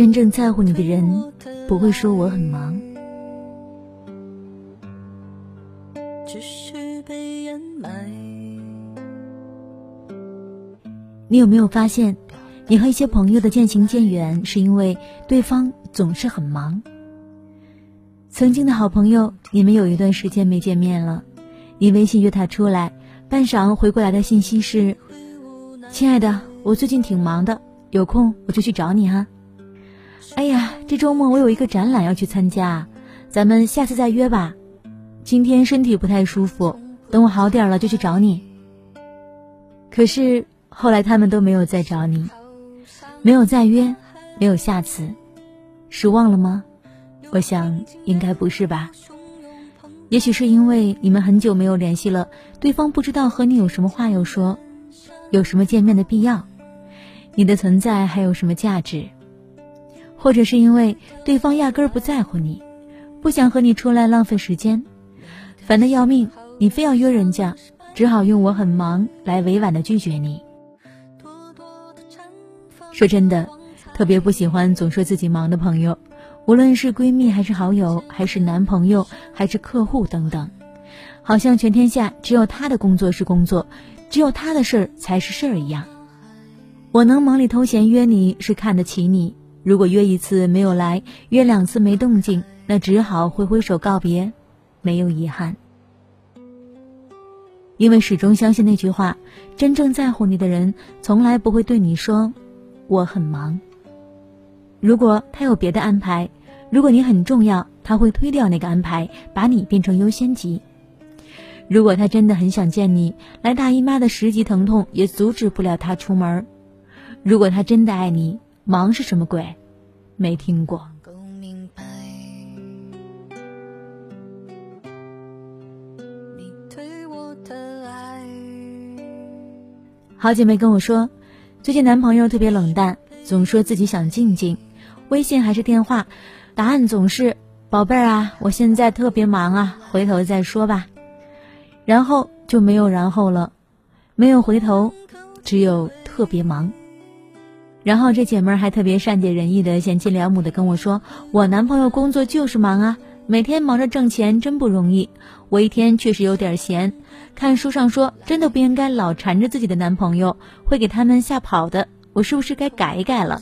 真正在乎你的人不会说我很忙。你有没有发现，你和一些朋友的渐行渐远，是因为对方总是很忙？曾经的好朋友，你们有一段时间没见面了，你微信约他出来，半晌回过来的信息是：“亲爱的，我最近挺忙的，有空我就去找你哈。”哎呀，这周末我有一个展览要去参加，咱们下次再约吧。今天身体不太舒服，等我好点了就去找你。可是后来他们都没有再找你，没有再约，没有下次，失望了吗？我想应该不是吧。也许是因为你们很久没有联系了，对方不知道和你有什么话要说，有什么见面的必要，你的存在还有什么价值？或者是因为对方压根儿不在乎你，不想和你出来浪费时间，烦得要命，你非要约人家，只好用“我很忙”来委婉的拒绝你。说真的，特别不喜欢总说自己忙的朋友，无论是闺蜜还是好友，还是男朋友还是客户等等，好像全天下只有他的工作是工作，只有他的事儿才是事儿一样。我能忙里偷闲约你是看得起你。如果约一次没有来，约两次没动静，那只好挥挥手告别，没有遗憾。因为始终相信那句话：真正在乎你的人，从来不会对你说“我很忙”。如果他有别的安排，如果你很重要，他会推掉那个安排，把你变成优先级。如果他真的很想见你，来大姨妈的十级疼痛也阻止不了他出门。如果他真的爱你，忙是什么鬼？没听过。好姐妹跟我说，最近男朋友特别冷淡，总说自己想静静，微信还是电话，答案总是“宝贝儿啊，我现在特别忙啊，回头再说吧”，然后就没有然后了，没有回头，只有特别忙。然后这姐们儿还特别善解人意的贤妻良母的跟我说：“我男朋友工作就是忙啊，每天忙着挣钱真不容易。我一天确实有点闲，看书上说真的不应该老缠着自己的男朋友，会给他们吓跑的。我是不是该改一改了？”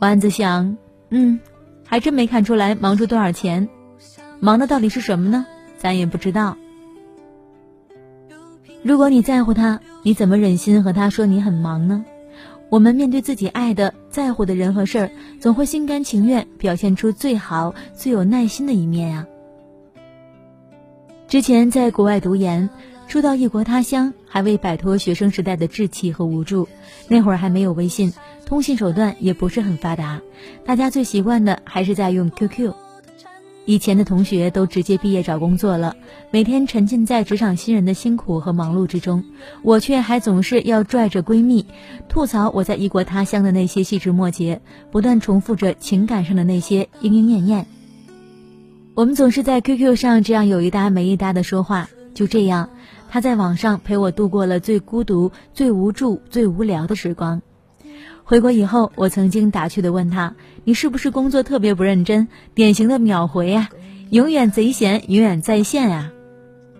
丸子想，嗯，还真没看出来忙出多少钱，忙的到底是什么呢？咱也不知道。如果你在乎他，你怎么忍心和他说你很忙呢？我们面对自己爱的、在乎的人和事儿，总会心甘情愿表现出最好、最有耐心的一面啊。之前在国外读研，初到异国他乡，还未摆脱学生时代的稚气和无助。那会儿还没有微信，通信手段也不是很发达，大家最习惯的还是在用 QQ。以前的同学都直接毕业找工作了，每天沉浸在职场新人的辛苦和忙碌之中，我却还总是要拽着闺蜜吐槽我在异国他乡的那些细枝末节，不断重复着情感上的那些莺莺燕燕。我们总是在 QQ 上这样有一搭没一搭的说话，就这样，他在网上陪我度过了最孤独、最无助、最无聊的时光。回国以后，我曾经打趣的问他：“你是不是工作特别不认真？典型的秒回呀，永远贼闲，永远在线呀？”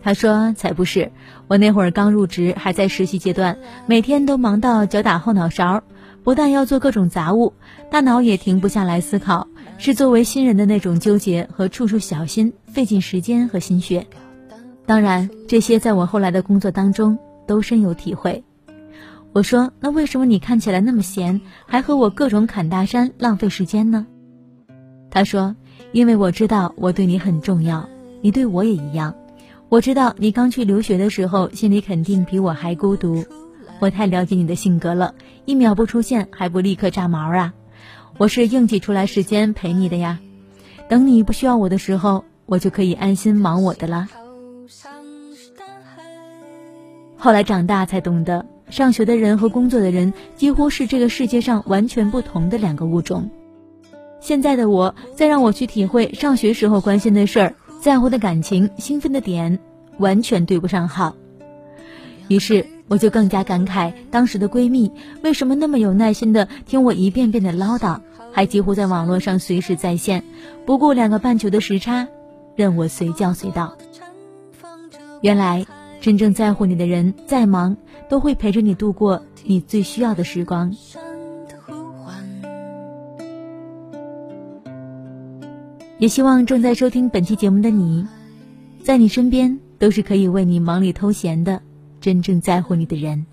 他说：“才不是，我那会儿刚入职，还在实习阶段，每天都忙到脚打后脑勺，不但要做各种杂物，大脑也停不下来思考，是作为新人的那种纠结和处处小心，费尽时间和心血。当然，这些在我后来的工作当中都深有体会。”我说：“那为什么你看起来那么闲，还和我各种侃大山，浪费时间呢？”他说：“因为我知道我对你很重要，你对我也一样。我知道你刚去留学的时候，心里肯定比我还孤独。我太了解你的性格了，一秒不出现还不立刻炸毛啊！我是硬挤出来时间陪你的呀。等你不需要我的时候，我就可以安心忙我的了。”后来长大才懂得。上学的人和工作的人几乎是这个世界上完全不同的两个物种。现在的我，再让我去体会上学时候关心的事儿、在乎的感情、兴奋的点，完全对不上号。于是，我就更加感慨当时的闺蜜为什么那么有耐心的听我一遍遍的唠叨，还几乎在网络上随时在线，不顾两个半球的时差，任我随叫随到。原来，真正在乎你的人，再忙都会陪着你度过你最需要的时光。也希望正在收听本期节目的你，在你身边都是可以为你忙里偷闲的真正在乎你的人。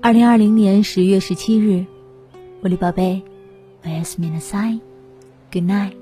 二零二零年十月十七日，我的宝贝，我是米娜塞，Good night。